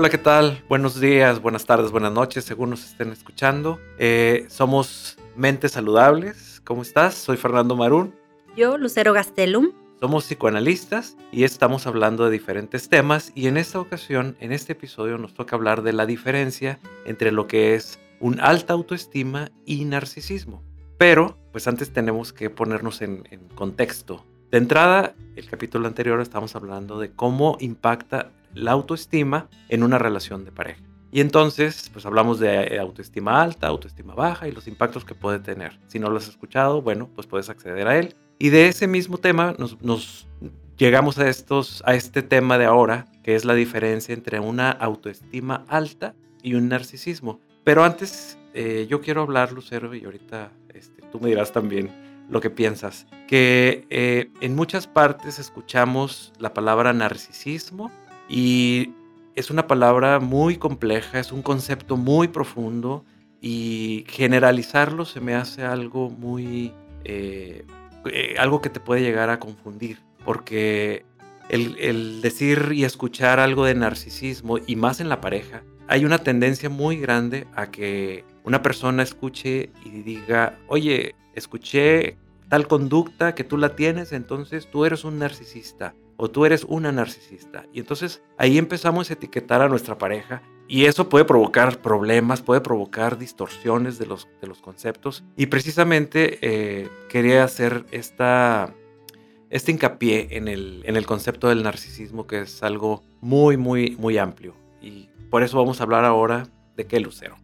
Hola, ¿qué tal? Buenos días, buenas tardes, buenas noches, según nos estén escuchando. Eh, somos Mentes Saludables. ¿Cómo estás? Soy Fernando Marún. Yo, Lucero Gastelum. Somos psicoanalistas y estamos hablando de diferentes temas y en esta ocasión, en este episodio, nos toca hablar de la diferencia entre lo que es un alta autoestima y narcisismo. Pero, pues antes tenemos que ponernos en, en contexto. De entrada, el capítulo anterior estamos hablando de cómo impacta la autoestima en una relación de pareja. Y entonces, pues hablamos de autoestima alta, autoestima baja y los impactos que puede tener. Si no lo has escuchado, bueno, pues puedes acceder a él. Y de ese mismo tema nos, llegamos a, estos, a este tema de ahora, que es la diferencia entre una autoestima alta y un narcisismo. Pero antes, eh, yo quiero hablar, Lucero, y ahorita este, tú me dirás también lo que piensas, que eh, en muchas partes escuchamos la palabra narcisismo y es una palabra muy compleja, es un concepto muy profundo y generalizarlo se me hace algo muy... Eh, eh, algo que te puede llegar a confundir, porque el, el, decir y escuchar algo de narcisismo, y más en la pareja, hay una tendencia muy grande a que una persona escuche y diga, oye, escuché tal conducta que tú la tienes, entonces tú eres un narcisista o tú eres una narcisista. Y entonces ahí empezamos a etiquetar a nuestra pareja y eso puede provocar problemas, puede provocar distorsiones de los, de los conceptos. Y precisamente eh, quería hacer esta, este hincapié en el, en el concepto del narcisismo, que es algo muy, muy, muy amplio. Y por eso vamos a hablar ahora de qué lucero.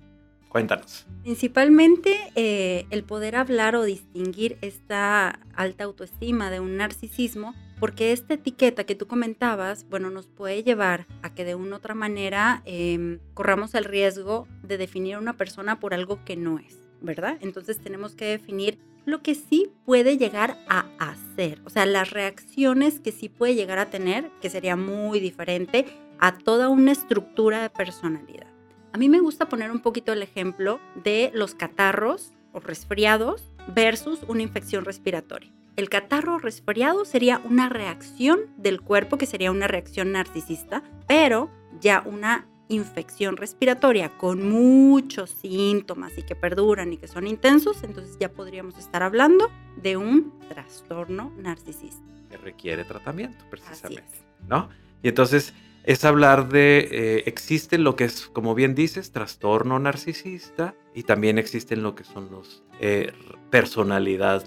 Cuéntanos. Principalmente eh, el poder hablar o distinguir esta alta autoestima de un narcisismo, porque esta etiqueta que tú comentabas, bueno, nos puede llevar a que de una u otra manera em, corramos el riesgo de definir a una persona por algo que no es, ¿verdad? Entonces tenemos que definir lo que sí puede llegar a hacer, o sea, las reacciones que sí puede llegar a tener, que sería muy diferente a toda una estructura de personalidad. A mí me gusta poner un poquito el ejemplo de los catarros o resfriados versus una infección respiratoria. El catarro resfriado sería una reacción del cuerpo que sería una reacción narcisista, pero ya una infección respiratoria con muchos síntomas y que perduran y que son intensos, entonces ya podríamos estar hablando de un trastorno narcisista. Que requiere tratamiento, precisamente. ¿No? Y entonces es hablar de, eh, existe lo que es, como bien dices, trastorno narcisista y también existen lo que son los eh,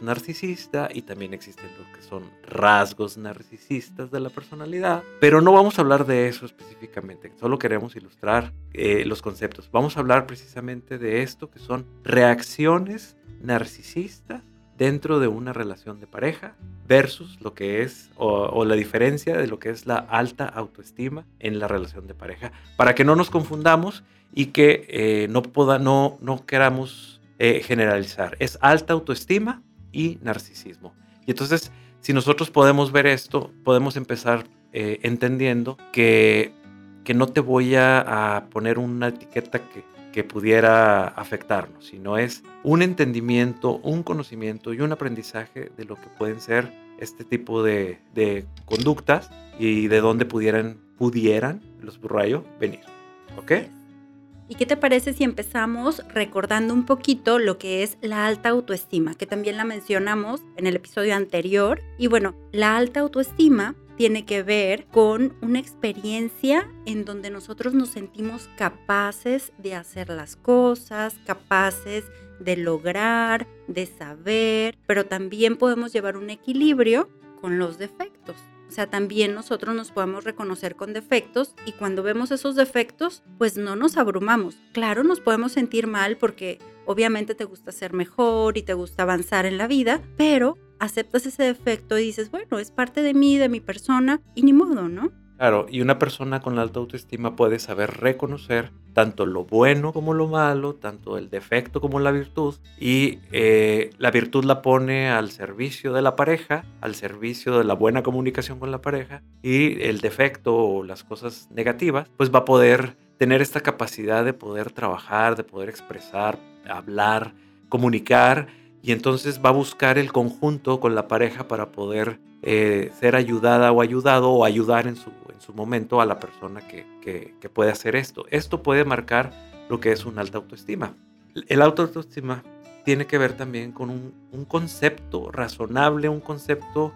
narcisista y también existen lo que son rasgos narcisistas de la personalidad. Pero no vamos a hablar de eso específicamente, solo queremos ilustrar eh, los conceptos. Vamos a hablar precisamente de esto que son reacciones narcisistas dentro de una relación de pareja versus lo que es o, la diferencia de lo que es la alta autoestima en la relación de pareja para que no nos confundamos y que eh, no, pueda, no, no queramos eh, generalizar. Es alta autoestima y narcisismo. Y entonces, si nosotros podemos ver esto, podemos empezar eh, entendiendo que, que no te voy a poner una etiqueta que que pudiera afectarnos, sino es un entendimiento, un conocimiento y un aprendizaje de lo que pueden ser este tipo de, conductas y de dónde pudieran, pudieran, los burrayo, venir. ¿Ok? ¿Y qué te parece si empezamos recordando un poquito lo que es la alta autoestima, que también la mencionamos en el episodio anterior? Y bueno, la alta autoestima tiene que ver con una experiencia en donde nosotros nos sentimos capaces de hacer las cosas, capaces de lograr, de saber, pero también podemos llevar un equilibrio con los defectos. O sea, también nosotros nos podemos reconocer con defectos y cuando vemos esos defectos, pues no nos abrumamos. Claro, nos podemos sentir mal porque obviamente te gusta ser mejor y te gusta avanzar en la vida, pero aceptas ese defecto y dices, bueno, es parte de mí, de mi persona, y ni modo, ¿no? Claro, y una persona con alta autoestima puede saber reconocer tanto lo bueno como lo malo, tanto el defecto como la virtud, y eh, la virtud la pone al servicio de la pareja, al servicio de la buena comunicación con la pareja, y el defecto o las cosas negativas, pues va a poder tener esta capacidad de poder trabajar, de poder expresar, hablar, comunicar y entonces va a buscar el conjunto con la pareja para poder eh, ser ayudada o ayudado o ayudar en su, en su momento a la persona que, que, puede hacer esto. Esto puede marcar lo que es una alta autoestima. El autoestima tiene que ver también con un, concepto razonable, un concepto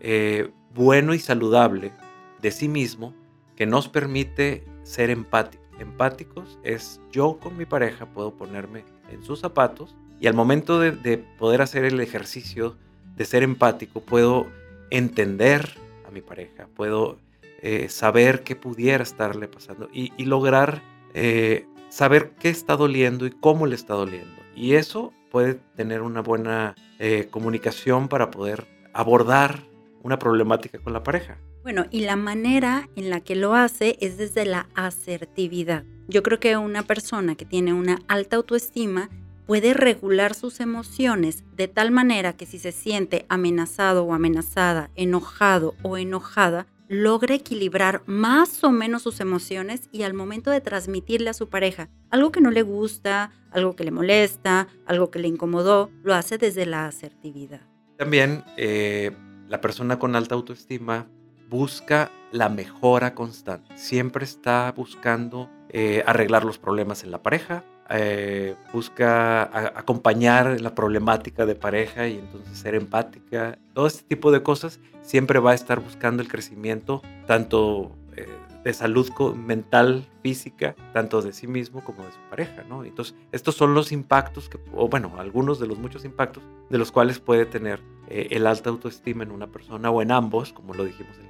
eh, bueno y saludable de sí mismo que nos permite ser empáticos. Empáticos es yo con mi pareja puedo ponerme en sus zapatos y al momento de, poder hacer el ejercicio de ser empático puedo entender a mi pareja, puedo eh, saber qué pudiera estarle pasando y, lograr eh, saber qué está doliendo y cómo le está doliendo. Y eso puede tener una buena eh, comunicación para poder abordar una problemática con la pareja. Bueno, y la manera en la que lo hace es desde la asertividad. Yo creo que una persona que tiene una alta autoestima puede regular sus emociones de tal manera que si se siente amenazado o amenazada, enojado o enojada, logra equilibrar más o menos sus emociones y al momento de transmitirle a su pareja algo que no le gusta, algo que le molesta, algo que le incomodó, lo hace desde la asertividad. También eh, la persona con alta autoestima busca la mejora constante, siempre está buscando eh, arreglar los problemas en la pareja, eh, busca acompañar la problemática de pareja y entonces ser empática. Todo este tipo de cosas siempre va a estar buscando el crecimiento tanto eh, de salud mental, física, tanto de sí mismo como de su pareja, ¿no? Entonces, estos son los impactos, que, o bueno, algunos de los muchos impactos de los cuales puede tener eh, el alta autoestima en una persona o en ambos, como lo dijimos en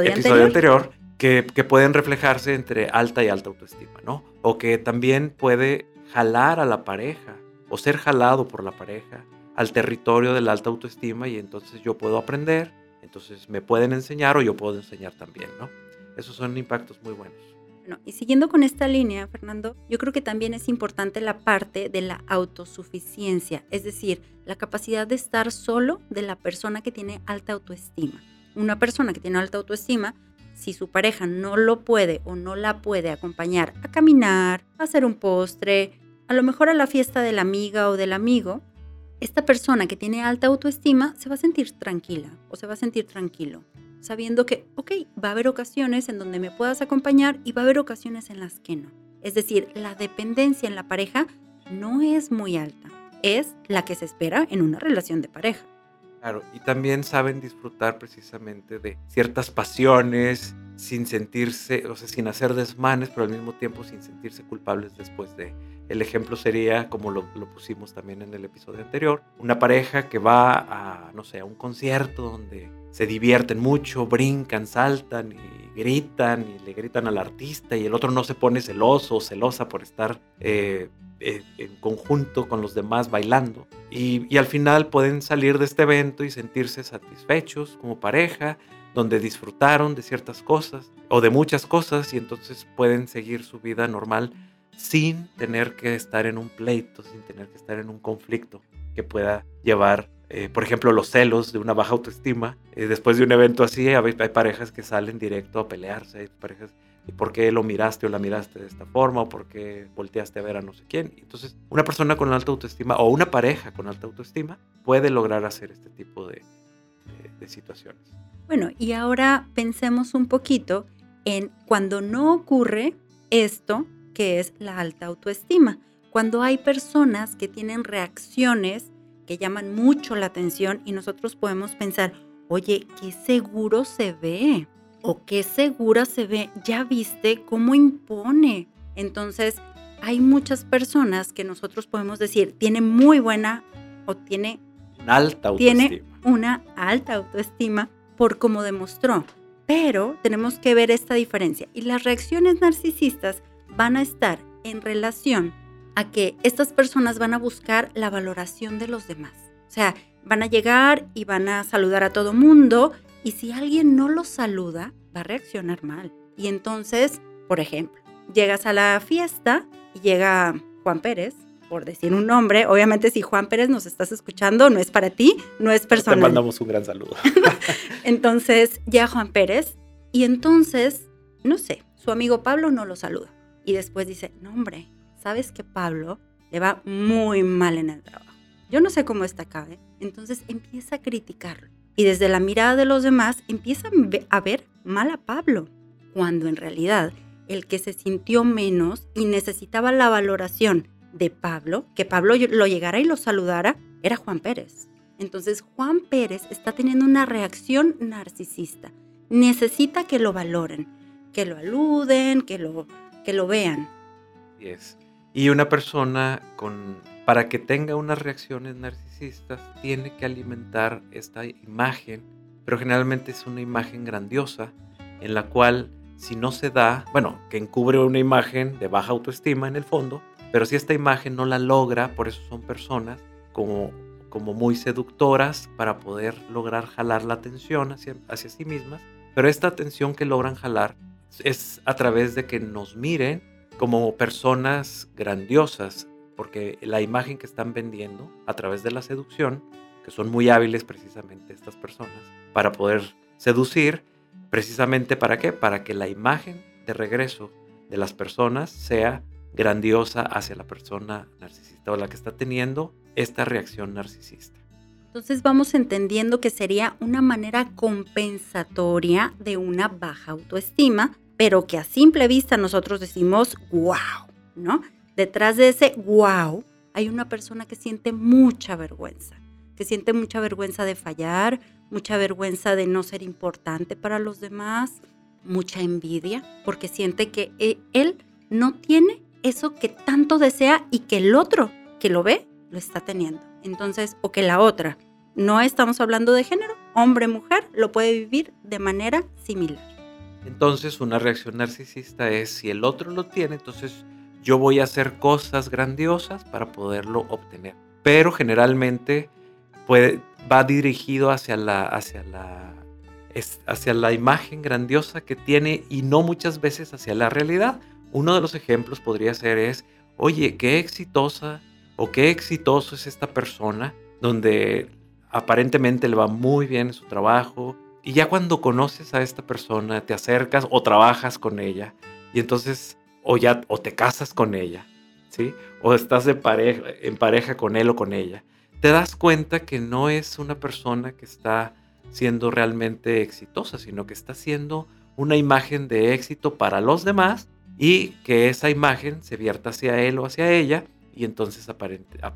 el episodio, anterior que, pueden reflejarse entre alta y alta autoestima, ¿no? O que también puede jalar a la pareja o ser jalado por la pareja al territorio de la alta autoestima y entonces yo puedo aprender, entonces me pueden enseñar o yo puedo enseñar también, ¿no? Esos son impactos muy buenos. Bueno, y siguiendo con esta línea, Fernando, yo creo que también es importante la parte de la autosuficiencia, es decir, la capacidad de estar solo de la persona que tiene alta autoestima. Una persona que tiene alta autoestima si su pareja no lo puede o no la puede acompañar a caminar, a hacer un postre, a lo mejor a la fiesta de la amiga o del amigo, esta persona que tiene alta autoestima se va a sentir tranquila o se va a sentir tranquilo, sabiendo que, ok, va a haber ocasiones en donde me puedas acompañar y va a haber ocasiones en las que no. Es decir, la dependencia en la pareja no es muy alta, es la que se espera en una relación de pareja. Claro, y también saben disfrutar precisamente de ciertas pasiones sin sentirse, o sea, sin hacer desmanes, pero al mismo tiempo sin sentirse culpables después de. El ejemplo sería, como lo, pusimos también en el episodio anterior, una pareja que va a, no sé, a un concierto donde se divierten mucho, brincan, saltan y gritan y le gritan al artista y el otro no se pone celoso o celosa por estar eh, eh, en conjunto con los demás bailando. Y, al final pueden salir de este evento y sentirse satisfechos como pareja, donde disfrutaron de ciertas cosas o de muchas cosas y entonces pueden seguir su vida normal sin tener que estar en un pleito, sin tener que estar en un conflicto que pueda llevar, eh, por ejemplo, los celos de una baja autoestima. Eh, después de un evento así, hay, hay, parejas que salen directo a pelearse, hay parejas y por qué lo miraste o la miraste de esta forma o por qué volteaste a ver a no sé quién. Entonces, una persona con alta autoestima o una pareja con alta autoestima puede lograr hacer este tipo de, de, situaciones. Bueno, y ahora pensemos un poquito en cuando no ocurre esto que es la alta autoestima. Cuando hay personas que tienen reacciones que llaman mucho la atención y nosotros podemos pensar, oye, qué seguro se ve o qué segura se ve, ya viste cómo impone. Entonces, hay muchas personas que nosotros podemos decir, tiene muy buena o tiene alta autoestima. Tiene una alta autoestima por cómo demostró. Pero tenemos que ver esta diferencia y las reacciones narcisistas van a estar en relación a que estas personas van a buscar la valoración de los demás. O sea, van a llegar y van a saludar a todo mundo y si alguien no lo saluda, va a reaccionar mal. Y entonces, por ejemplo, llegas a la fiesta y llega Juan Pérez, por decir un nombre. Obviamente, si Juan Pérez nos estás escuchando, no es para ti, no es personal. Te mandamos un gran saludo. entonces, llega Juan Pérez y entonces, no sé, su amigo Pablo no lo saluda. Y después dice, no hombre, ¿sabes que Pablo le va muy mal en el trabajo? Yo no sé cómo está acá, ¿eh? Entonces empieza a criticarlo y desde la mirada de los demás empiezan a ver mal a Pablo. cuando en realidad el que se sintió menos y necesitaba la valoración de Pablo, que Pablo lo llegara y lo saludara, era Juan Pérez. Entonces Juan Pérez está teniendo una reacción narcisista. Necesita que lo valoren, que lo aluden, que lo, que lo vean. Y una persona con, para que tenga unas reacciones narcisistas, tiene que alimentar esta imagen, pero generalmente es una imagen grandiosa, en la cual si no se da, bueno, que encubre una imagen de baja autoestima en el fondo, pero si esta imagen no la logra, por eso son personas como, como muy seductoras para poder lograr jalar la atención hacia, hacia sí mismas, pero esta atención que logran jalar es a través de que nos miren como personas grandiosas, porque la imagen que están vendiendo a través de la seducción, que son muy hábiles precisamente estas personas, para poder seducir, precisamente para qué? Para que la imagen de regreso de las personas sea grandiosa hacia la persona narcisista o la que está teniendo esta reacción narcisista. Entonces vamos entendiendo que sería una manera compensatoria de una baja autoestima pero que a simple vista nosotros decimos, wow, ¿no? Detrás de ese wow hay una persona que siente mucha vergüenza, que siente mucha vergüenza de fallar, mucha vergüenza de no ser importante para los demás, mucha envidia, porque siente que e, él no tiene eso que tanto desea y que el otro que lo ve lo está teniendo. Entonces, o que la otra, no estamos hablando de género, hombre, mujer, lo puede vivir de manera similar. Entonces una reacción narcisista es si el otro lo tiene, entonces yo voy a hacer cosas grandiosas para poderlo obtener. Pero generalmente va dirigido hacia la, hacia, la, hacia la imagen grandiosa que tiene y no muchas veces hacia la realidad. Uno de los ejemplos podría ser es, oye, qué exitosa o qué exitoso es esta persona donde aparentemente le va muy bien en su trabajo, y ya cuando conoces a esta persona, te acercas o trabajas con ella, y entonces o ya o te casas con ella, ¿sí? O estás en pareja con él o con ella. Te das cuenta que no es una persona que está siendo realmente exitosa, sino que está siendo una imagen de éxito para los demás y que esa imagen se vierta hacia él o hacia ella y entonces a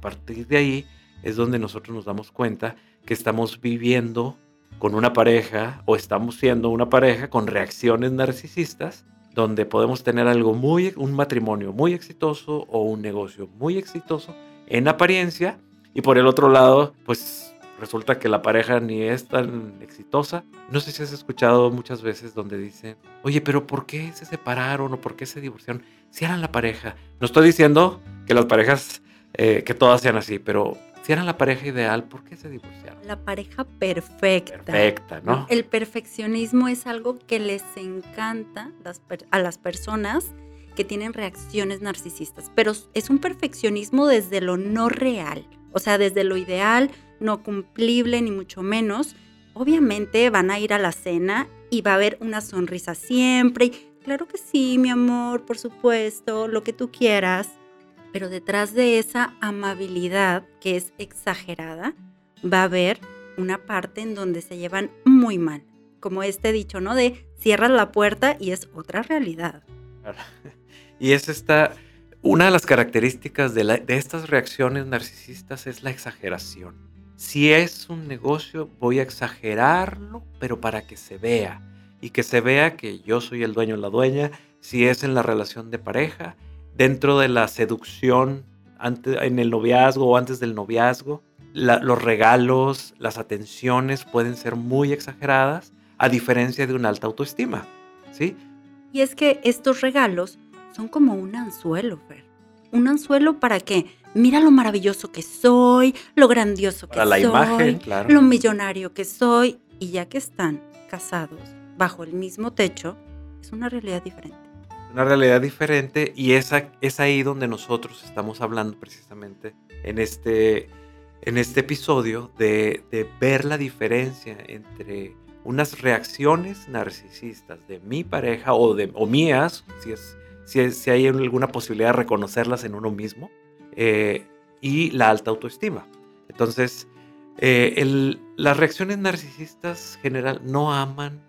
partir de ahí es donde nosotros nos damos cuenta que estamos viviendo con una pareja o estamos siendo una pareja con reacciones narcisistas donde podemos tener algo muy, un matrimonio muy exitoso o un negocio muy exitoso en apariencia y por el otro lado, pues resulta que la pareja ni es tan exitosa. No sé si has escuchado muchas veces donde dicen, oye, pero ¿por qué se separaron o por qué se divorciaron? Si eran la pareja. No estoy diciendo que las parejas, eh, que todas sean así, pero si eran la pareja ideal, ¿por qué se divorciaron? La pareja perfecta. Perfecta, ¿no? El perfeccionismo es algo que les encanta a las personas que tienen reacciones narcisistas, pero es un perfeccionismo desde lo no real, o sea, desde lo ideal, no cumplible, ni mucho menos. Obviamente van a ir a la cena y va a haber una sonrisa siempre. Y, claro que sí, mi amor, por supuesto, lo que tú quieras pero detrás de esa amabilidad que es exagerada, va a haber una parte en donde se llevan muy mal. Como este dicho, ¿no? De cierras la puerta y es otra realidad. Y es esta, una de las características de, de estas reacciones narcisistas es la exageración. Si es un negocio, voy a exagerarlo, pero para que se vea. Y que se vea que yo soy el dueño o la dueña. Si es en la relación de pareja, dentro de la seducción en el noviazgo o antes del noviazgo. los regalos, las atenciones pueden ser muy exageradas a diferencia de una alta autoestima, ¿sí? Y es que estos regalos son como un anzuelo, Fer. Un anzuelo para que, mira lo maravilloso que soy, lo grandioso que para soy, la imagen, claro. lo millonario que soy. Y ya que están casados bajo el mismo techo, es una realidad diferente una realidad diferente y esa, es ahí donde nosotros estamos hablando precisamente en este, en este episodio de, ver la diferencia entre unas reacciones narcisistas de mi pareja o, de, mías, si, es, si, si hay alguna posibilidad de reconocerlas en uno mismo, eh, y la alta autoestima. Entonces, eh, las reacciones narcisistas general no aman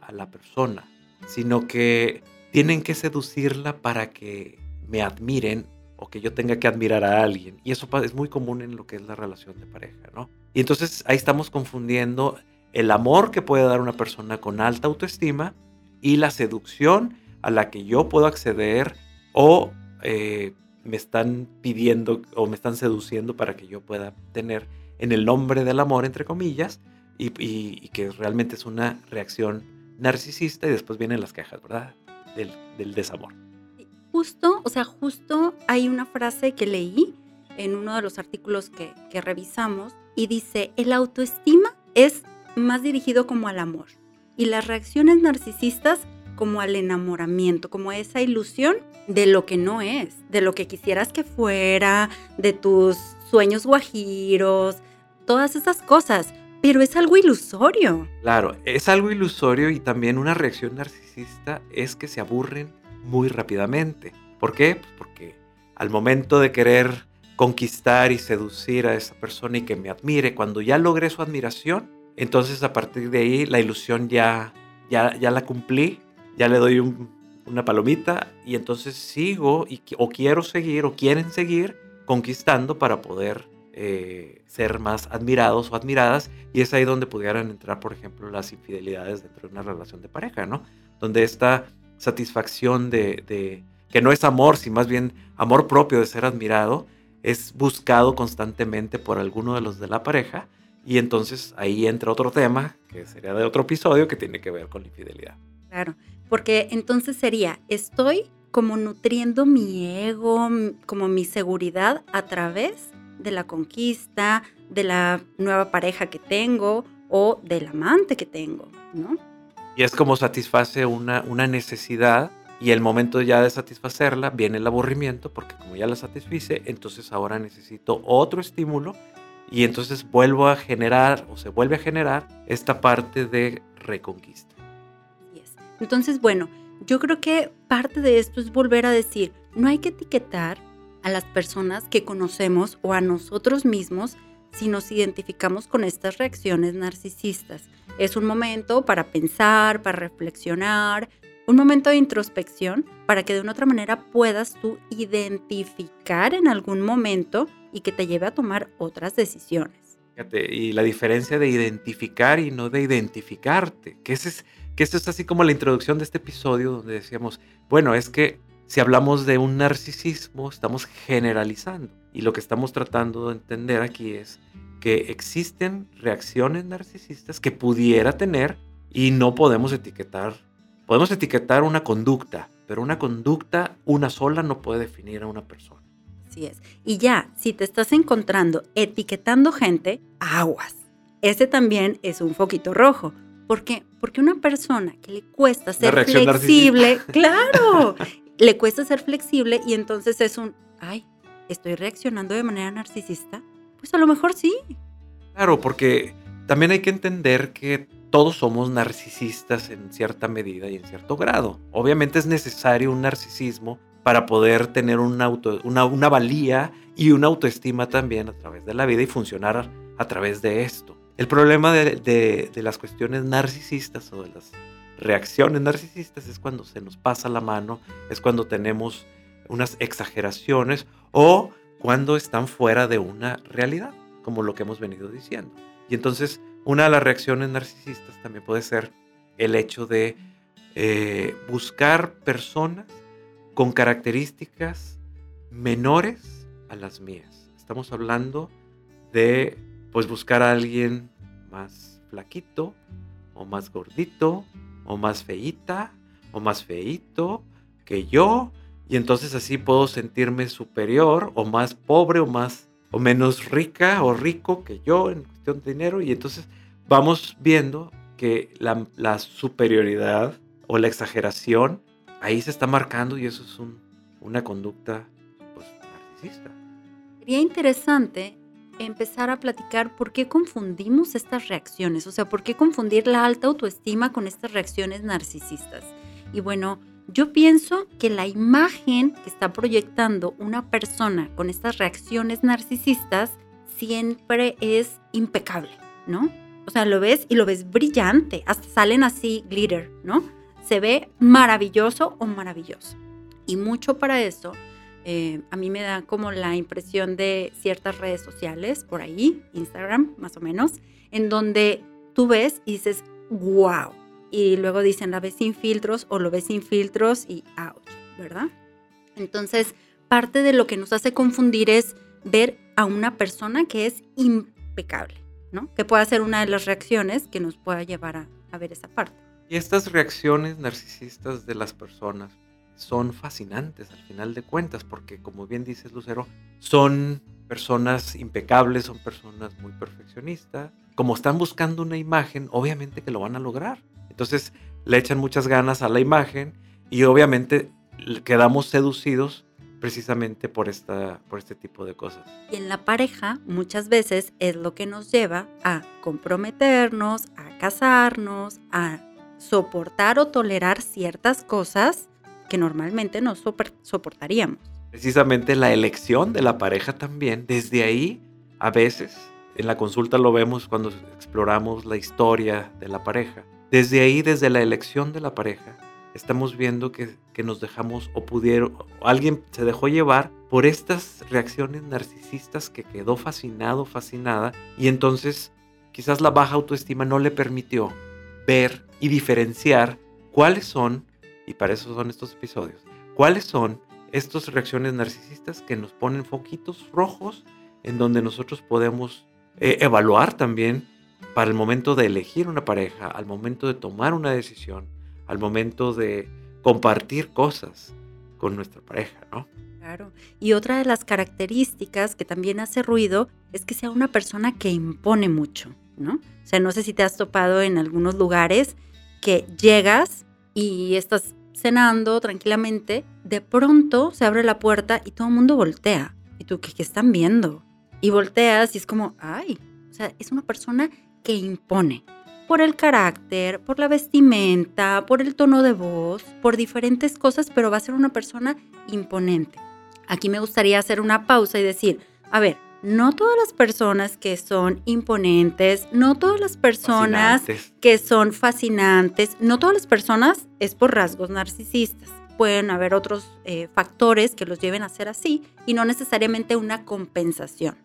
a la persona, sino que tienen que seducirla para que me admiren o que yo tenga que admirar a alguien. Y eso es muy común en lo que es la relación de pareja, ¿no? Y entonces ahí estamos confundiendo el amor que puede dar una persona con alta autoestima y la seducción a la que yo puedo acceder o eh, me están pidiendo o me están seduciendo para que yo pueda tener en el nombre del amor, entre comillas, y, que realmente es una reacción narcisista y después vienen las quejas, ¿verdad? Del, del desamor. Justo, o sea, justo hay una frase que leí en uno de los artículos que, que revisamos y dice, el autoestima es más dirigido como al amor y las reacciones narcisistas como al enamoramiento, como esa ilusión de lo que no es, de lo que quisieras que fuera, de tus sueños guajiros, todas esas cosas, pero es algo ilusorio. Claro, es algo ilusorio y también una reacción narcisista es que se aburren muy rápidamente. ¿Por qué? Pues porque al momento de querer conquistar y seducir a esa persona y que me admire, cuando ya logré su admiración, entonces a partir de ahí la ilusión ya, ya, ya la cumplí ya le doy una palomita y entonces sigo y, o quiero seguir o quieren seguir conquistando para poder eh, ser más admirados o admiradas y es ahí donde pudieran entrar, por ejemplo, las infidelidades dentro de una relación de pareja, ¿no? Donde esta satisfacción de, que no es amor, sino más bien amor propio de ser admirado, es buscado constantemente por alguno de los de la pareja y entonces ahí entra otro tema, que sería de otro episodio, que tiene que ver con la infidelidad. Claro, porque entonces sería, estoy como nutriendo mi ego, como mi seguridad a través de la conquista, de la nueva pareja que tengo o del amante que tengo, ¿no? Y es como satisface una, una necesidad y el momento ya de satisfacerla viene el aburrimiento porque como ya la satisfice, entonces ahora necesito otro estímulo y entonces vuelvo a generar o se vuelve a generar esta parte de reconquista. Entonces, bueno, yo creo que parte de esto es volver a decir, no hay que etiquetar a las personas que conocemos o a nosotros mismos si nos identificamos con estas reacciones narcisistas. Es un momento para pensar, para reflexionar, un momento de introspección para que de una otra manera puedas tú identificar en algún momento y que te lleve a tomar otras decisiones. Fíjate, y la diferencia de identificar y no de identificarte, que ese es que esto es así como la introducción de este episodio donde decíamos, bueno, es que si hablamos de un narcisismo, estamos generalizando. Y lo que estamos tratando de entender aquí es que existen reacciones narcisistas que pudiera tener y no podemos etiquetar. Podemos etiquetar una conducta, pero una conducta, una sola, no puede definir a una persona. Así es. Y ya, si te estás encontrando etiquetando gente, aguas. Ese también es un foquito rojo ¿Por qué? Porque una persona que le cuesta ser flexible, claro, le cuesta ser flexible y entonces es un, ay, estoy reaccionando de manera narcisista. Pues a lo mejor sí. Claro, porque también hay que entender que todos somos narcisistas en cierta medida y en cierto grado. Obviamente es necesario un narcisismo para poder tener auto, una, una valía y una autoestima también a través de la vida y funcionar a través de esto. El problema de, las cuestiones narcisistas o de las reacciones narcisistas es cuando se nos pasa la mano, es cuando tenemos unas exageraciones o cuando están fuera de una realidad, como lo que hemos venido diciendo. Y entonces una de las reacciones narcisistas también puede ser el hecho de eh, buscar personas con características menores a las mías. Estamos hablando de pues buscar a alguien más flaquito, o más gordito, o más feíta, o más feito que yo, y entonces así puedo sentirme superior, o más pobre, o más, o menos rica, o rico que yo en cuestión de dinero, y entonces vamos viendo que la, superioridad o la exageración ahí se está marcando y eso es una conducta pues, narcisista. Sería interesante empezar a platicar por qué confundimos estas reacciones, o sea, por qué confundir la alta autoestima con estas reacciones narcisistas. Y bueno, yo pienso que la imagen que está proyectando una persona con estas reacciones narcisistas siempre es impecable, ¿no? O sea, lo ves y lo ves brillante, hasta salen así glitter, ¿no? se ve maravilloso o maravilloso. Y mucho para eso, eh, a mí me da como la impresión de ciertas redes sociales, por ahí, Instagram más o menos, en donde tú ves y dices, wow. Y luego dicen, la ves sin filtros o lo ves sin filtros y ouch, ¿verdad? Entonces, parte de lo que nos hace confundir es ver a una persona que es impecable, ¿no? Que pueda ser una de las reacciones que nos pueda llevar a, a ver esa parte. Y estas reacciones narcisistas de las personas son fascinantes al final de cuentas, porque como bien dices Lucero, son personas impecables, son personas muy perfeccionistas. Como están buscando una imagen, obviamente que lo van a lograr. Entonces le echan muchas ganas a la imagen y obviamente quedamos seducidos precisamente por, esta, por este tipo de cosas. Y en la pareja muchas veces es lo que nos lleva a comprometernos, a casarnos, a soportar o tolerar ciertas cosas que normalmente no soportaríamos. Precisamente la elección de la pareja también, desde ahí, a veces, en la consulta lo vemos cuando exploramos la historia de la pareja, desde ahí, desde la elección de la pareja, estamos viendo que, nos dejamos o pudieron, o alguien se dejó llevar por estas reacciones narcisistas que quedó fascinado, fascinada, y entonces quizás la baja autoestima no le permitió ver y diferenciar cuáles son, y para eso son estos episodios, cuáles son estas reacciones narcisistas que nos ponen foquitos rojos en donde nosotros podemos eh, evaluar también para el momento de elegir una pareja, al momento de tomar una decisión, al momento de compartir cosas con nuestra pareja, ¿no? Claro. Y otra de las características que también hace ruido es que sea una persona que impone mucho, ¿no? O sea, no sé si te has topado en algunos lugares que llegas y estás cenando tranquilamente, de pronto se abre la puerta y todo el mundo voltea. ¿Y tú qué, qué están viendo? Y volteas y es como, ay, o sea, es una persona que impone por el carácter, por la vestimenta, por el tono de voz, por diferentes cosas, pero va a ser una persona imponente. Aquí me gustaría hacer una pausa y decir, a ver, no todas las personas que son imponentes, no todas las personas que son fascinantes, no todas las personas es por rasgos narcisistas. Pueden haber otros eh, factores que los lleven a ser así y no necesariamente una compensación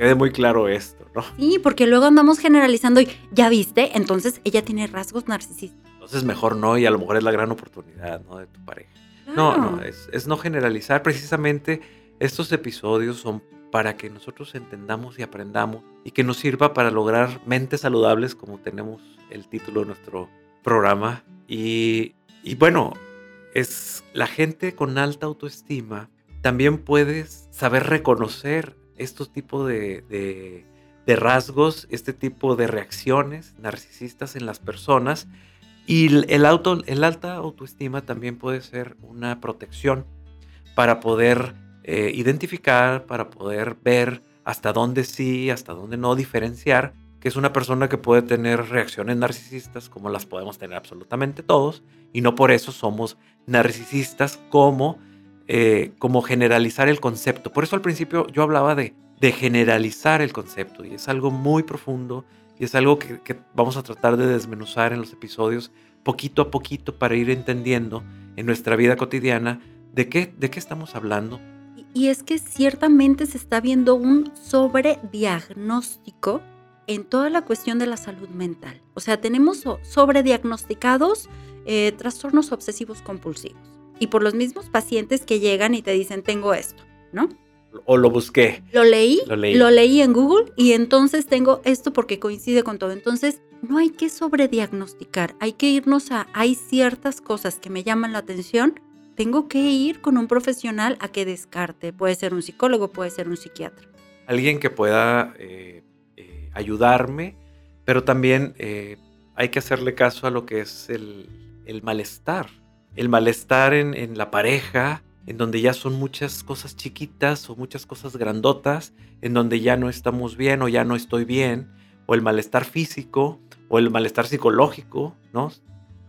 quede muy claro esto, ¿no? Sí, porque luego andamos generalizando y ya viste, entonces ella tiene rasgos narcisistas. Entonces mejor no y a lo mejor es la gran oportunidad, ¿no? De tu pareja. No, no, es, es no generalizar. Precisamente estos episodios son para que nosotros entendamos y aprendamos y que nos sirva para lograr mentes saludables como tenemos el título de nuestro programa. Y, y bueno, es la gente con alta autoestima también puedes saber reconocer estos tipos de, rasgos, este tipo de reacciones narcisistas en las personas. Y el, auto, el alta autoestima también puede ser una protección para poder eh, identificar, para poder ver hasta dónde sí, hasta dónde no diferenciar, que es una persona que puede tener reacciones narcisistas como las podemos tener absolutamente todos, y no por eso somos narcisistas como eh, como generalizar el concepto. Por eso al principio yo hablaba de, generalizar el concepto y es algo muy profundo y es algo que, vamos a tratar de desmenuzar en los episodios poquito a poquito para ir entendiendo en nuestra vida cotidiana de qué, de qué estamos hablando. Y es que ciertamente se está viendo un sobrediagnóstico en toda la cuestión de la salud mental. O sea, tenemos sobrediagnosticados eh, trastornos obsesivos compulsivos y por los mismos pacientes que llegan y te dicen, tengo esto, ¿no? O lo busqué. Lo leí, lo leí, en Google y entonces tengo esto porque coincide con todo. Entonces, no hay que sobrediagnosticar, hay que irnos a, hay ciertas cosas que me llaman la atención, tengo que ir con un profesional a que descarte. Puede ser un psicólogo, puede ser un psiquiatra. Alguien que pueda eh, eh, ayudarme, pero también eh, hay que hacerle caso a lo que es el, el malestar el malestar en, la pareja, en donde ya son muchas cosas chiquitas o muchas cosas grandotas, en donde ya no estamos bien o ya no estoy bien, o el malestar físico o el malestar psicológico, ¿no?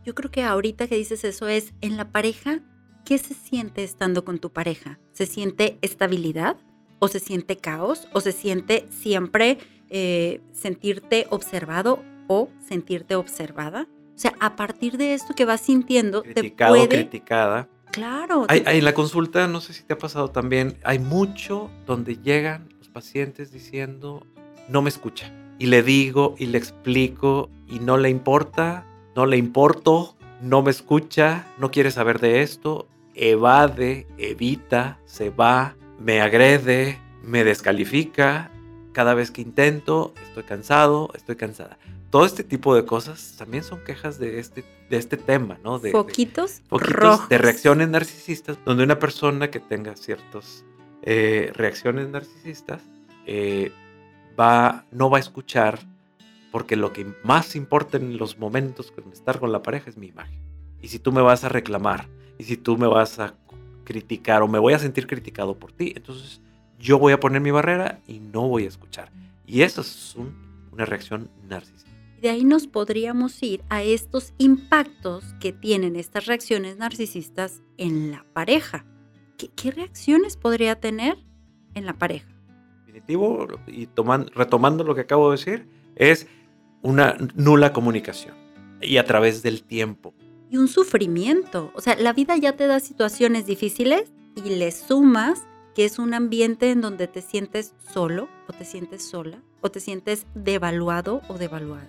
Yo creo que ahorita que dices eso es, en la pareja, ¿qué se siente estando con tu pareja? ¿Se siente estabilidad? ¿O se siente caos? ¿O se siente siempre eh, sentirte observado o sentirte observada? O sea, a partir de esto que vas sintiendo, Criticado, te puede... criticada. Claro. Hay en la consulta, no sé si te ha pasado también, hay mucho donde llegan los pacientes diciendo, no me escucha. Y le digo y le explico y no le importa, no le importo, no me escucha, no quiere saber de esto, evade, evita, se va, me agrede, me descalifica. Cada vez que intento, estoy cansado, estoy cansada. Todo este tipo de cosas también son quejas de este, de este tema, ¿no? De, de- Foquitos, poquitos rojos. de reacciones narcisistas, donde una persona que tenga ciertas reacciones narcisistas eh, va, no va a escuchar porque lo que más importa en los momentos con estar con la pareja es mi imagen. Y si tú me vas a reclamar, y si tú me vas a criticar o me voy a sentir criticado por ti, entonces yo voy a poner mi barrera y no voy a escuchar. Y eso es un- una reacción narcisista. De ahí nos podríamos ir a estos impactos que tienen estas reacciones narcisistas en la pareja. ¿Qué, qué reacciones podría tener en la pareja? definitivo, y toman- retomando lo que acabo de decir, es una nula comunicación y a través del tiempo. Y un sufrimiento. O sea, la vida ya te da situaciones difíciles y le sumas que es un ambiente en donde te sientes solo o te sientes sola o te sientes devaluado o devaluada.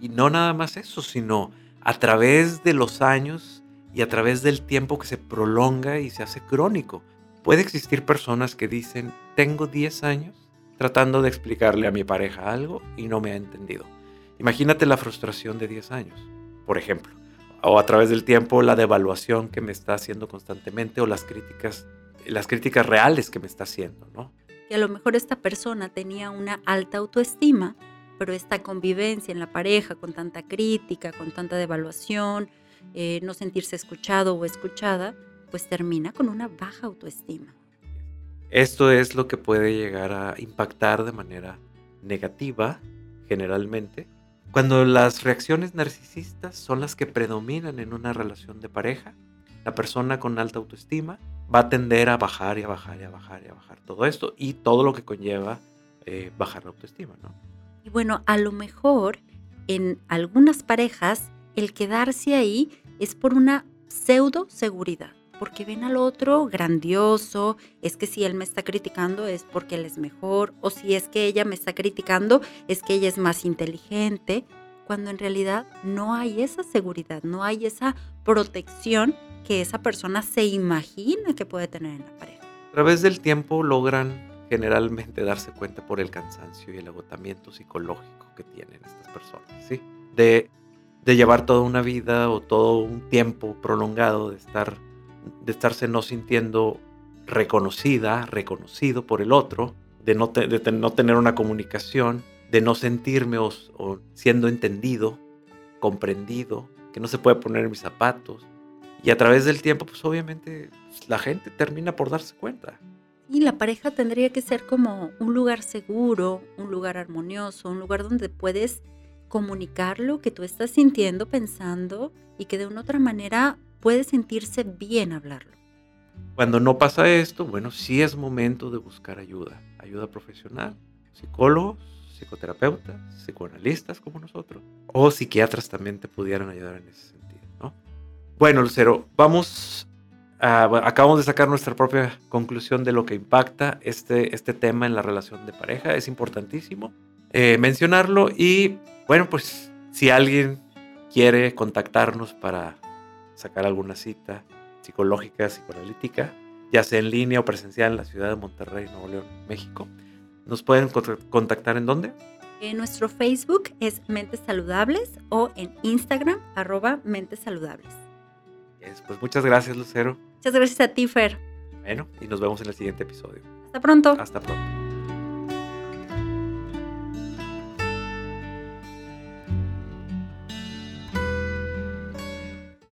Y no nada más eso, sino a través de los años y a través del tiempo que se prolonga y se hace crónico. Puede existir personas que dicen, tengo 10 años tratando de explicarle a mi pareja algo y no me ha entendido. Imagínate la frustración de 10 años, por ejemplo. O a través del tiempo la devaluación que me está haciendo constantemente o las críticas, las críticas reales que me está haciendo, ¿no? Que a lo mejor esta persona tenía una alta autoestima, pero esta convivencia en la pareja con tanta crítica, con tanta devaluación, eh, no sentirse escuchado o escuchada, pues termina con una baja autoestima. Esto es lo que puede llegar a impactar de manera negativa, generalmente, cuando las reacciones narcisistas son las que predominan en una relación de pareja. La persona con alta autoestima va a tender a bajar y a bajar y a bajar y a bajar todo esto y todo lo que conlleva eh, bajar la autoestima, ¿no? Y bueno, a lo mejor en algunas parejas el quedarse ahí es por una pseudo seguridad, porque ven al otro grandioso, es que si él me está criticando es porque él es mejor, o si es que ella me está criticando es que ella es más inteligente, cuando en realidad no hay esa seguridad, no hay esa protección que esa persona se imagina que puede tener en la pareja. A través del tiempo logran generalmente darse cuenta por el cansancio y el agotamiento psicológico que tienen estas personas, ¿sí? De, de llevar toda una vida o todo un tiempo prolongado de estar de estarse no sintiendo reconocida, reconocido por el otro, de no, de no tener una comunicación, de no sentirme o, o siendo entendido, comprendido, que no se puede poner en mis zapatos. Y a través del tiempo, pues obviamente la gente termina por darse cuenta. Y la pareja tendría que ser como un lugar seguro, un lugar armonioso, un lugar donde puedes comunicar lo que tú estás sintiendo, pensando y que de una otra manera puede sentirse bien hablarlo. Cuando no pasa esto, bueno, sí es momento de buscar ayuda, ayuda profesional, psicólogos, psicoterapeutas, psicoanalistas como nosotros, o psiquiatras también te pudieran ayudar en ese sentido, ¿no? Bueno, Lucero, vamos acabamos de sacar nuestra propia conclusión de lo que impacta este, este tema en la relación de pareja, es importantísimo eh, mencionarlo y, bueno, pues si alguien quiere contactarnos para sacar alguna cita, psicológica, psicoanalítica, ya sea en línea o presencial en la ciudad de Monterrey, Nuevo León, México. ¿Nos pueden cont- contactar en dónde? En nuestro Facebook es Mentes Saludables o en Instagram arroba Mentes Saludables. Es, Pues muchas gracias, Lucero. Muchas gracias a ti, Fer. Bueno, y nos vemos en el siguiente episodio. Hasta pronto. Hasta pronto.